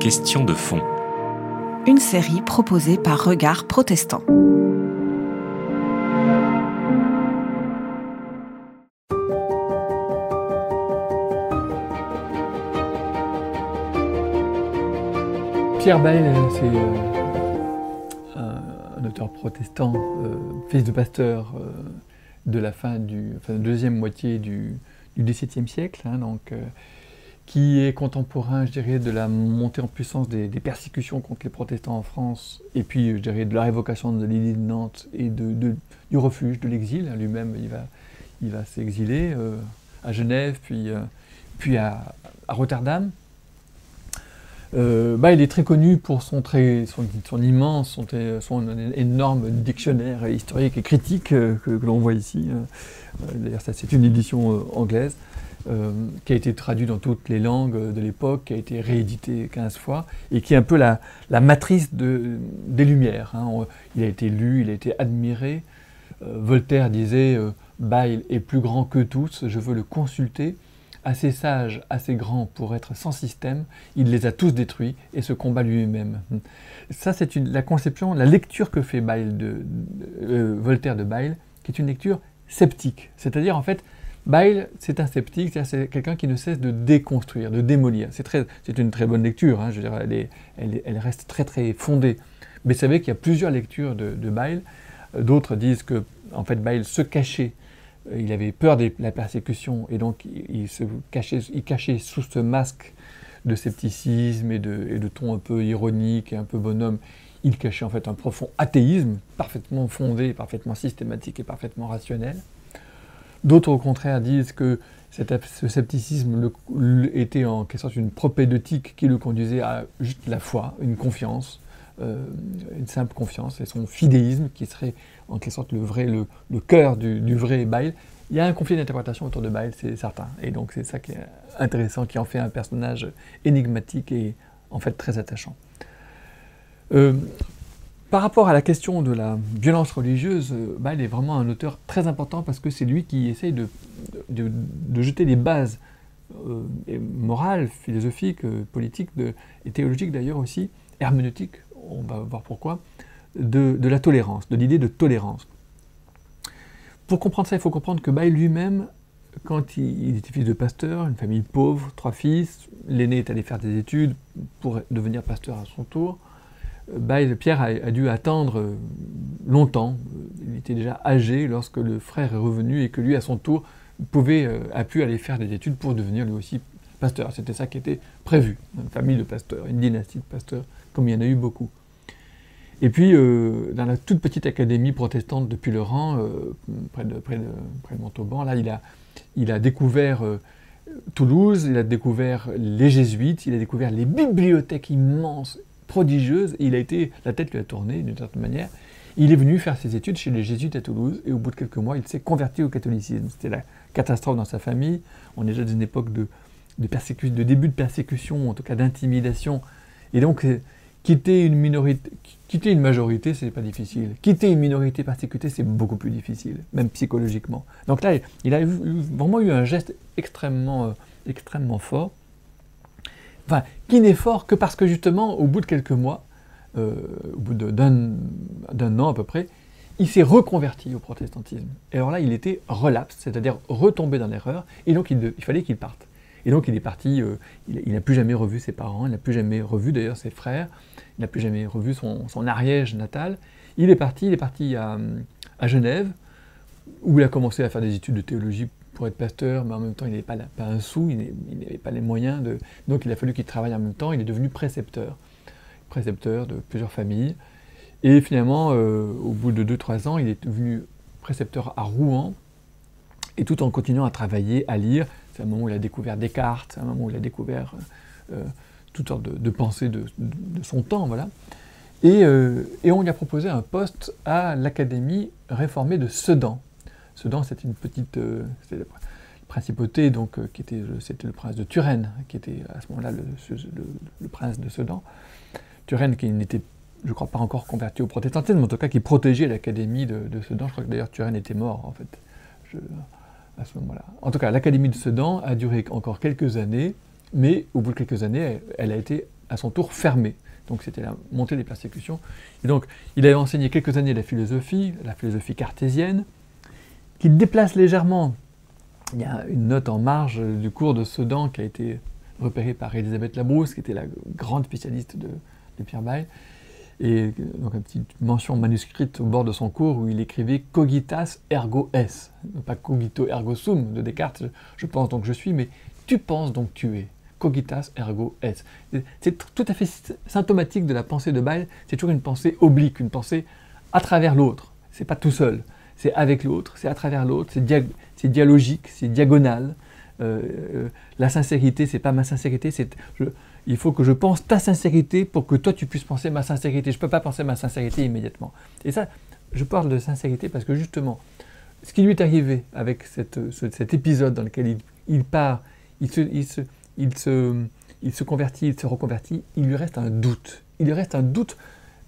Question de fond. Une série proposée par Regard Protestant. Pierre Bayle, c'est euh, un, auteur protestant, euh, fils de pasteur euh, de la fin du enfin, deuxième moitié du, XVIIe siècle, hein, donc, qui est contemporain, je dirais, de la montée en puissance des, persécutions contre les protestants en France, et puis, je dirais, de la révocation de l'île de Nantes et de, du refuge, de l'exil. Lui-même, il va, il va s'exiler à Genève, puis, puis à, Rotterdam. Euh, bah, il est très connu pour son, très, son, immense, son, énorme dictionnaire historique et critique euh, que, l'on voit ici. Euh, d'ailleurs, c'est une édition anglaise qui a été traduite dans toutes les langues de l'époque, qui a été rééditée 15 fois et qui est un peu la, matrice de, des Lumières. Hein. il a été lu, il a été admiré. Voltaire disait Bayle est plus grand que tous, je veux le consulter assez sage, assez grand pour être sans système, il les a tous détruits et se combat lui-même. Ça, c'est la conception, la lecture que fait de, euh, Voltaire de Bayle, qui est une lecture sceptique. C'est-à-dire, en fait, Bayle, c'est un sceptique, c'est quelqu'un qui ne cesse de déconstruire, de démolir. C'est une très bonne lecture, hein, je veux elle, reste très très fondée. Mais vous savez qu'il y a plusieurs lectures de, de Bayle. D'autres disent que, en fait, Bayle se cachait euh, il avait peur de la persécution et donc il, se cachait, il cachait sous ce masque de scepticisme et de, et de, ton un peu ironique et un peu bonhomme, il cachait en fait un profond athéisme parfaitement fondé, parfaitement systématique et parfaitement rationnel. D'autres au contraire disent que ce scepticisme était en quelque sorte une propédeutique qui le conduisait à juste la foi, une confiance, euh, une simple confiance et son fidéisme qui serait en quelque sorte le vrai, le, cœur du, du, vrai Bail. Il y a un conflit d'interprétation autour de Bail, c'est certain. Et donc c'est ça qui est intéressant, qui en fait un personnage énigmatique et en fait très attachant. Euh, par rapport à la question de la violence religieuse, euh, Bail est vraiment un auteur très important parce que c'est lui qui essaye de, jeter les bases euh, morales, philosophiques, politiques de, et théologiques d'ailleurs aussi, herméneutiques, on va voir pourquoi, de, la tolérance, de l'idée de tolérance. Pour comprendre ça, il faut comprendre que Bail lui-même, quand il, était fils de pasteur, une famille pauvre, trois fils, l'aîné est allé faire des études pour devenir pasteur à son tour. Pierre a, dû attendre longtemps. Il était déjà âgé lorsque le frère est revenu et que lui, à son tour, pouvait, euh, a pu aller faire des études pour devenir lui aussi pasteur. C'était ça qui était prévu, une famille de pasteurs, une dynastie de pasteurs, comme il y en a eu beaucoup. Et puis, euh, dans la toute petite académie protestante depuis le rang, euh, près, de, Montauban, là, il a, découvert euh, Toulouse, il a découvert les jésuites, il a découvert les bibliothèques immenses, prodigieuses, et il a été, la tête lui a tourné d'une certaine manière. Il est venu faire ses études chez les jésuites à Toulouse, et au bout de quelques mois, il s'est converti au catholicisme. C'était la catastrophe dans sa famille. On est déjà dans une époque de, de, de début de persécution, en tout cas d'intimidation. Et donc, quitter une minorité, quitter une majorité, c'est pas difficile. Quitter une minorité persécutée, c'est beaucoup plus difficile, même psychologiquement. Donc là, il a vraiment eu un geste extrêmement, euh, extrêmement fort. Enfin, qui n'est fort que parce que justement, au bout de quelques mois, euh, au bout d'un an à peu près, il s'est reconverti au protestantisme. Et alors là, il était relapse, c'est-à-dire retombé dans l'erreur, et donc il fallait qu'il parte. Et donc il est parti, euh, il, n'a plus jamais revu ses parents, il n'a plus jamais revu d'ailleurs ses frères, il n'a plus jamais revu son, Ariège natal. Il est parti, il est parti à, Genève, où il a commencé à faire des études de théologie pour être pasteur, mais en même temps il n'avait pas, un sou, il n'avait pas les moyens de... Donc il a fallu qu'il travaille en même temps, il est devenu précepteur, précepteur de plusieurs familles. Et finalement, euh, au bout de 2-3 ans, il est devenu précepteur à Rouen, et tout en continuant à travailler, à lire, c'est un moment où il a découvert Descartes, c'est un moment où il a découvert euh, toutes sortes de, pensées de, son temps, voilà. Euh, et, on lui a proposé un poste à l'Académie réformée de Sedan. Sedan, c'était une petite euh, principauté, donc, qui était, c'était le prince de Turenne, qui était à ce moment-là le, prince de Sedan. Turenne qui n'était, je crois, pas encore converti au protestantisme, mais en tout cas qui protégeait l'Académie de, Sedan. Je crois que d'ailleurs Turenne était mort, en fait. À ce moment-là. En tout cas, l'Académie de Sedan a duré encore quelques années, mais au bout de quelques années, elle a été à son tour fermée. Donc c'était la montée des persécutions. Et donc il a enseigné quelques années la philosophie, la philosophie cartésienne, qu'il déplace légèrement. Il y a une note en marge du cours de Sedan qui a été repérée par Elisabeth Labrousse, qui était la grande spécialiste de, Pierre Bayle. Et donc une petite mention manuscrite au bord de son cours où il écrivait cogitas ergo es, pas cogito ergo sum de Descartes, je pense donc je suis, mais tu penses donc tu es cogitas ergo est. C'est tout à fait symptomatique de la pensée de Bayle, c'est toujours une pensée oblique, une pensée à travers l'autre. C'est pas tout seul, c'est avec l'autre, c'est à travers l'autre, c'est dialogique, c'est diagonal. Euh, euh, la sincérité, c'est pas ma sincérité, c'est il faut que je pense ta sincérité pour que toi tu puisses penser ma sincérité. Je peux pas penser ma sincérité immédiatement. Et ça, je parle de sincérité parce que justement, ce qui lui est arrivé avec cet épisode dans lequel il, il part, il se, il se, il se, il se convertit, il se reconvertit, il lui reste un doute. Il lui reste un doute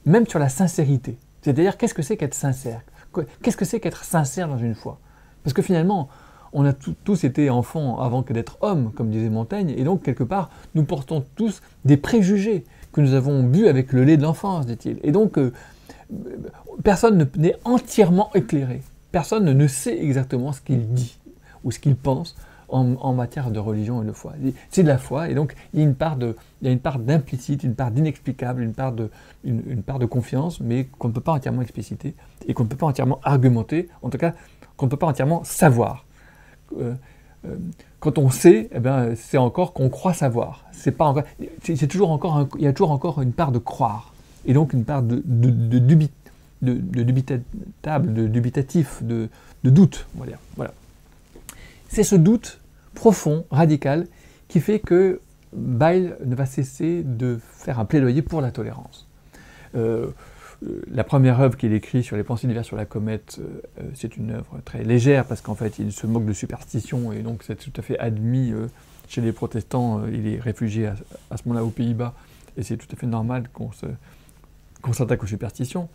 même sur la sincérité. C'est-à-dire, qu'est-ce que c'est qu'être sincère? Qu'est-ce que c'est qu'être sincère dans une foi? Parce que finalement, on a tous été enfants avant que d'être hommes, comme disait Montaigne, et donc quelque part, nous portons tous des préjugés que nous avons bu avec le lait de l'enfance, dit-il. Et donc, euh, personne n'est entièrement éclairé. Personne ne sait exactement ce qu'il dit ou ce qu'il pense en, matière de religion et de foi. C'est de la foi, et donc il y a une part d'implicite, une part d'inexplicable, une part de, part de confiance, mais qu'on ne peut pas entièrement expliciter et qu'on ne peut pas entièrement argumenter, en tout cas qu'on ne peut pas entièrement savoir. Euh, euh, quand on sait, eh ben, c'est encore qu'on croit savoir. C'est pas encore, c'est toujours encore, il y a toujours encore une part de croire, et donc une part de, de, de, dubit, de, de dubitable, de dubitatif, de, doute. Voilà. voilà. C'est ce doute profond, radical, qui fait que Bayle ne va cesser de faire un plaidoyer pour la tolérance. Euh, euh, la première œuvre qu'il écrit sur les pensées diverses sur la comète, euh, c'est une œuvre très légère parce qu'en fait il se moque de superstition et donc c'est tout à fait admis chez les protestants. il est réfugié à, ce moment-là aux Pays-Bas et c'est tout à fait normal qu'on s'attaque aux superstitions.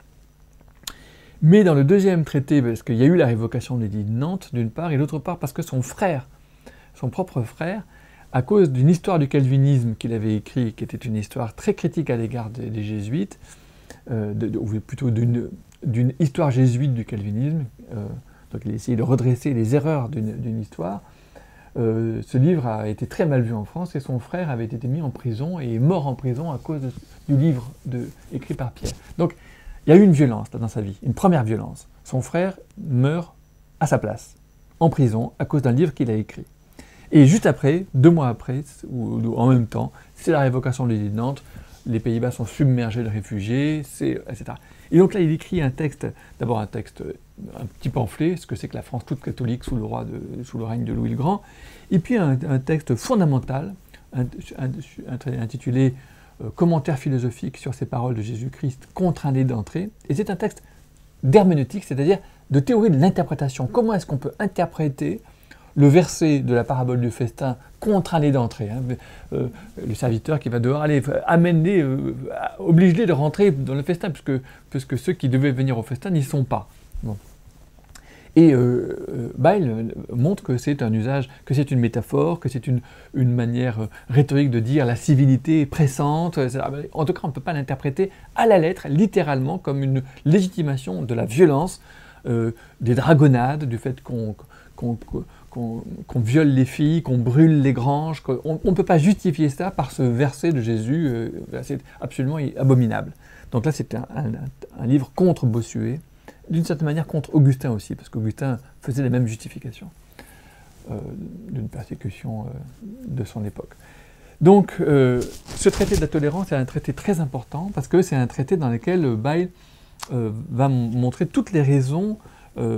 Mais dans le deuxième traité, parce qu'il y a eu la révocation des de Nantes d'une part, et d'autre part parce que son frère son propre frère, à cause d'une histoire du calvinisme qu'il avait écrit, qui était une histoire très critique à l'égard des, jésuites, euh, ou plutôt d'une histoire jésuite du calvinisme, euh, donc il a essayé de redresser les erreurs d'une histoire. Euh, ce livre a été très mal vu en France et son frère avait été mis en prison et mort en prison à cause du livre écrit par Pierre. Donc il y a eu une violence dans sa vie, une première violence. Son frère meurt à sa place, en prison, à cause d'un livre qu'il a écrit. Et juste après, deux mois après, ou, en même temps, c'est la révocation de l'île de Nantes, les Pays-Bas sont submergés de réfugiés, etc. Et donc là, il écrit un texte, d'abord un texte, un petit pamphlet, ce que c'est que la France toute catholique sous le, roi de, sous le règne de Louis le Grand, et puis un, texte fondamental, intitulé euh, Commentaire philosophique sur ces paroles de Jésus-Christ contre un d'entrée, et c'est un texte d'herméneutique, c'est-à-dire de théorie de l'interprétation. Comment est-ce qu'on peut interpréter le verset de la parabole du festin contre un d'entrée. Hein. Euh, le serviteur qui va aller amener, euh, oblige-les de rentrer dans le festin, puisque ceux qui devaient venir au festin n'y sont pas. Et euh, Bail montre que c'est un usage, que c'est une métaphore, que c'est une, une, manière rhétorique de dire la civilité pressante. En tout cas, on ne peut pas l'interpréter à la lettre, littéralement, comme une légitimation de la violence, des dragonnades, du fait qu'on qu'on viole les filles, qu'on brûle les granges. On ne peut pas justifier ça par ce verset de Jésus. Euh, c'est absolument abominable. Donc là, c'est un, livre contre Bossuet, d'une certaine manière contre Augustin aussi, parce qu'Augustin faisait les mêmes justifications euh, d'une persécution euh, de son époque. Donc, ce traité de la tolérance est un traité très important, parce que c'est un traité dans lequel Bayle va montrer toutes les raisons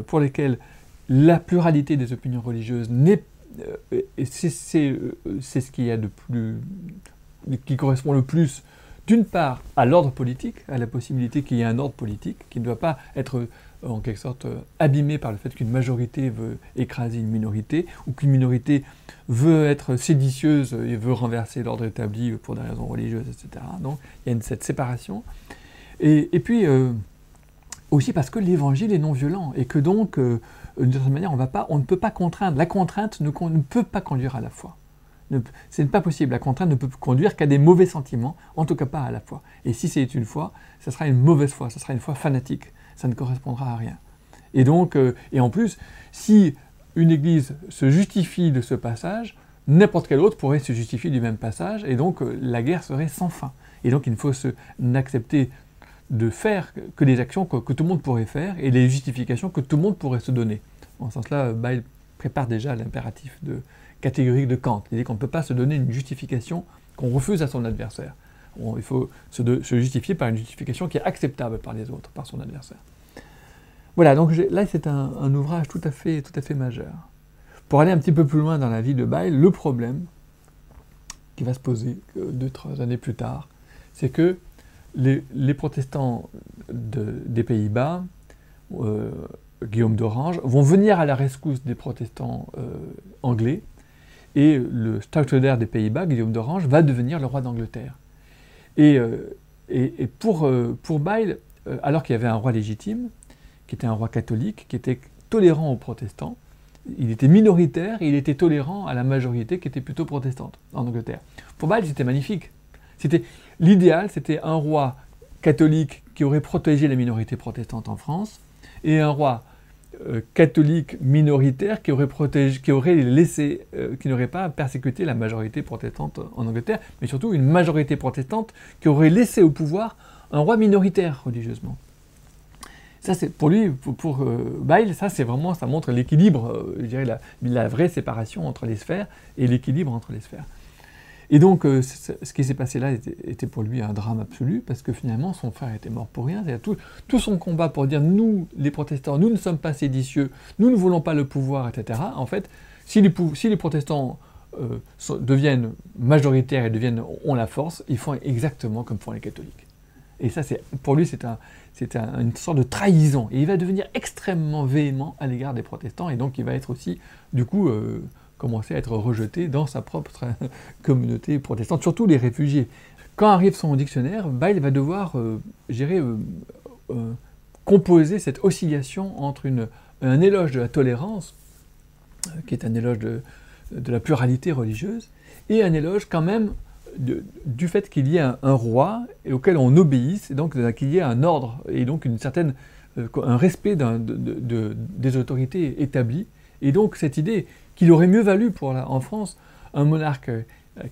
pour lesquelles la pluralité des opinions religieuses n'est euh, euh, c'est ce qui a de plus qui correspond le plus d'une part à l'ordre politique, à la possibilité qu'il y ait un ordre politique qui ne doit pas être euh, en quelque sorte abîmé par le fait qu'une majorité veut écraser une minorité ou qu'une minorité veut être séditieuse et veut renverser l'ordre établi pour des raisons religieuses, etc. Donc il y a cette séparation. Et, puis aussi parce que l'évangile est non violent et que donc d'une certaine manière, on ne peut pas contraindre. La contrainte ne, peut pas conduire à la foi. Ce n'est pas possible. La contrainte ne peut conduire qu'à des mauvais sentiments, en tout cas pas à la foi. Et si c'est une foi, ce sera une mauvaise foi, ce sera une foi fanatique. Ça ne correspondra à rien. Et donc, euh, et en plus, si une Église se justifie de ce passage, n'importe quel autre pourrait se justifier du même passage, et donc euh, la guerre serait sans fin. Et donc il faut n'accepter de faire que des actions que, tout le monde pourrait faire, et les justifications que tout le monde pourrait se donner. En ce sens-là, Bail prépare déjà l'impératif de, catégorique de Kant. Il dit qu'on ne peut pas se donner une justification qu'on refuse à son adversaire. il faut se, justifier par une justification qui est acceptable par les autres, par son adversaire. Voilà, donc là c'est un, ouvrage tout à, fait, tout à fait majeur. Pour aller un petit peu plus loin dans la vie de Bail, le problème qui va se poser deux, trois années plus tard, c'est que les, protestants des Pays-Bas, euh, Guillaume d'Orange, vont venir à la rescousse des protestants euh, anglais, et le Stouter des Pays-Bas, Guillaume d'Orange, va devenir le roi d'Angleterre. Et, euh, et, pour, pour Bail, alors qu'il y avait un roi légitime, qui était un roi catholique, qui était tolérant aux protestants, il était minoritaire et il était tolérant à la majorité qui était plutôt protestante en Angleterre. Pour Bail, c'était magnifique. C'était l'idéal, c'était un roi catholique qui aurait protégé la minorité protestante en France et un roi euh, catholique minoritaire qui aurait protégé, qui aurait laissé, euh, qui n'aurait pas persécuté la majorité protestante en Angleterre, mais surtout une majorité protestante qui aurait laissé au pouvoir un roi minoritaire religieusement. Ça, c'est pour lui, pour, pour euh, ça c'est vraiment, ça montre l'équilibre, la, vraie séparation entre les sphères et l'équilibre entre les sphères. Et donc, euh, ce qui s'est passé là était, pour lui un drame absolu, parce que finalement, son frère était mort pour rien. Tout, tout, son combat pour dire, nous, les protestants, nous ne sommes pas séditieux, nous ne voulons pas le pouvoir, etc. En fait, si les, protestants euh, deviennent majoritaires et deviennent, ont la force, ils font exactement comme font les catholiques. Et ça, pour lui, c'est un, une sorte de trahison. Et il va devenir extrêmement véhément à l'égard des protestants, et donc il va être aussi, du coup, euh, commencer à être rejeté dans sa propre communauté protestante, surtout les réfugiés. Quand arrive son dictionnaire, Bail va devoir euh, gérer, euh, euh, composer cette oscillation entre un éloge de la tolérance, qui est un éloge de, la pluralité religieuse, et un éloge quand même du fait qu'il y ait un, roi et auquel on obéisse, et donc qu'il y ait un ordre, et donc une certaine, un respect de, des autorités établies. Et donc cette idée qu'il aurait mieux valu pour en France un monarque euh,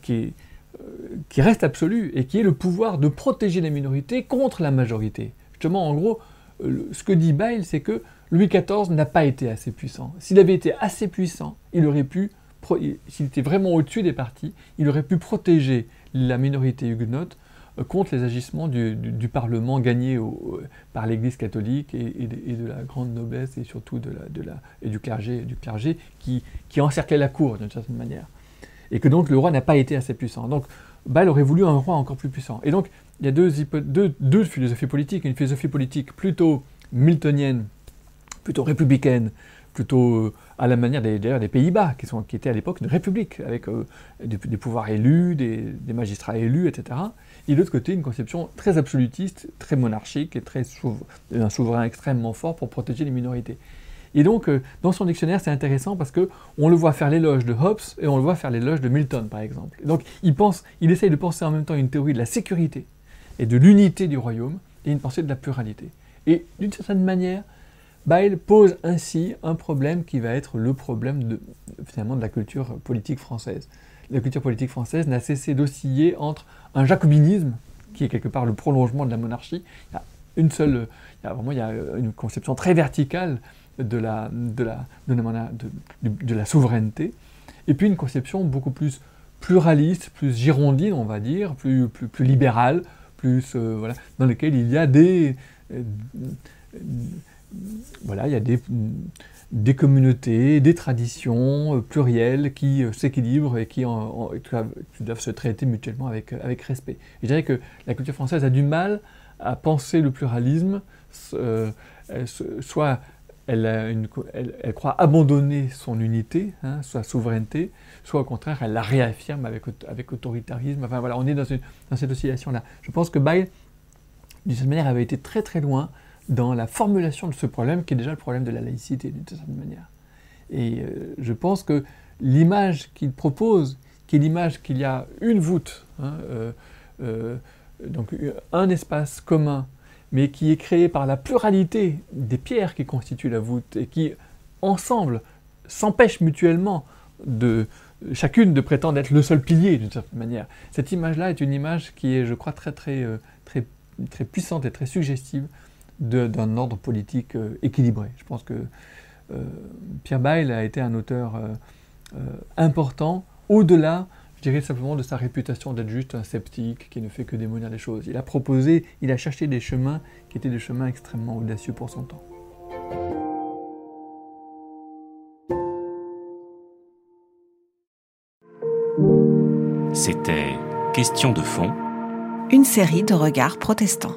qui, euh, qui, reste absolu et qui ait le pouvoir de protéger les minorités contre la majorité. Justement, en gros, euh, ce que dit Bail, c'est que Louis XIV n'a pas été assez puissant. S'il avait été assez puissant, s'il était vraiment au-dessus des partis, il aurait pu protéger la minorité huguenote contre les agissements du, Parlement gagné par l'Église catholique et, de, la grande noblesse et surtout de la, et du clergé, du clergé qui, qui encerclait la cour d'une certaine manière. Et que donc le roi n'a pas été assez puissant. Donc Bâle aurait voulu un roi encore plus puissant. Et donc il y a deux, deux philosophies politiques. Une philosophie politique plutôt miltonienne, plutôt républicaine, plutôt euh, à la manière des, Pays-Bas, qui, qui étaient à l'époque une république, avec euh, des, pouvoirs élus, des, magistrats élus, etc. Et de l'autre côté, une conception très absolutiste, très monarchique, et très un souverain extrêmement fort pour protéger les minorités. Et donc, euh, dans son dictionnaire, c'est intéressant parce que on le voit faire l'éloge de Hobbes et on le voit faire l'éloge de Milton, par exemple. donc, il, pense, il essaye de penser en même temps une théorie de la sécurité et de l'unité du royaume et une pensée de la pluralité. Et d'une certaine manière, Bail pose ainsi un problème qui va être le problème de, finalement de la culture politique française. La culture politique française n'a cessé d'osciller entre un jacobinisme, qui est quelque part le prolongement de la monarchie. Il y a une seule, il y a vraiment il y a une conception très verticale de la, de la, de, la souveraineté, et puis une conception beaucoup plus pluraliste, plus girondine, on va dire, plus, plus, plus libérale, plus, euh, voilà, dans laquelle il y a des, euh, voilà, il y a des, des communautés, des traditions euh, plurielles qui euh, s'équilibrent et qui, doivent se traiter mutuellement avec, euh, avec respect. je dirais que la culture française a du mal à penser le pluralisme, soit elle, elle, croit abandonner son unité, hein, sa souveraineté, soit au contraire elle la réaffirme avec, avec autoritarisme. Enfin voilà, on est dans, dans cette oscillation-là. Je pense que Bail, d'une certaine manière, avait été très très loin dans la formulation de ce problème qui est déjà le problème de la laïcité d'une certaine manière. Et euh, je pense que l'image qu'il propose, qui est l'image qu'il y a une voûte, hein, donc un espace commun, mais qui est créé par la pluralité des pierres qui constituent la voûte et qui, ensemble, s'empêchent mutuellement de chacune de prétendre être le seul pilier d'une certaine manière. Cette image-là est une image qui est, je crois, très très très très puissante et très suggestive d'un ordre politique euh, équilibré. Je pense que euh, Pierre Bayle a été un auteur euh, important, au-delà, je dirais simplement, de sa réputation d'être juste un sceptique qui ne fait que démolir les choses. Il a proposé, il a cherché des chemins qui étaient des chemins extrêmement audacieux pour son temps. C'était Question de fond. Une série de regards protestants.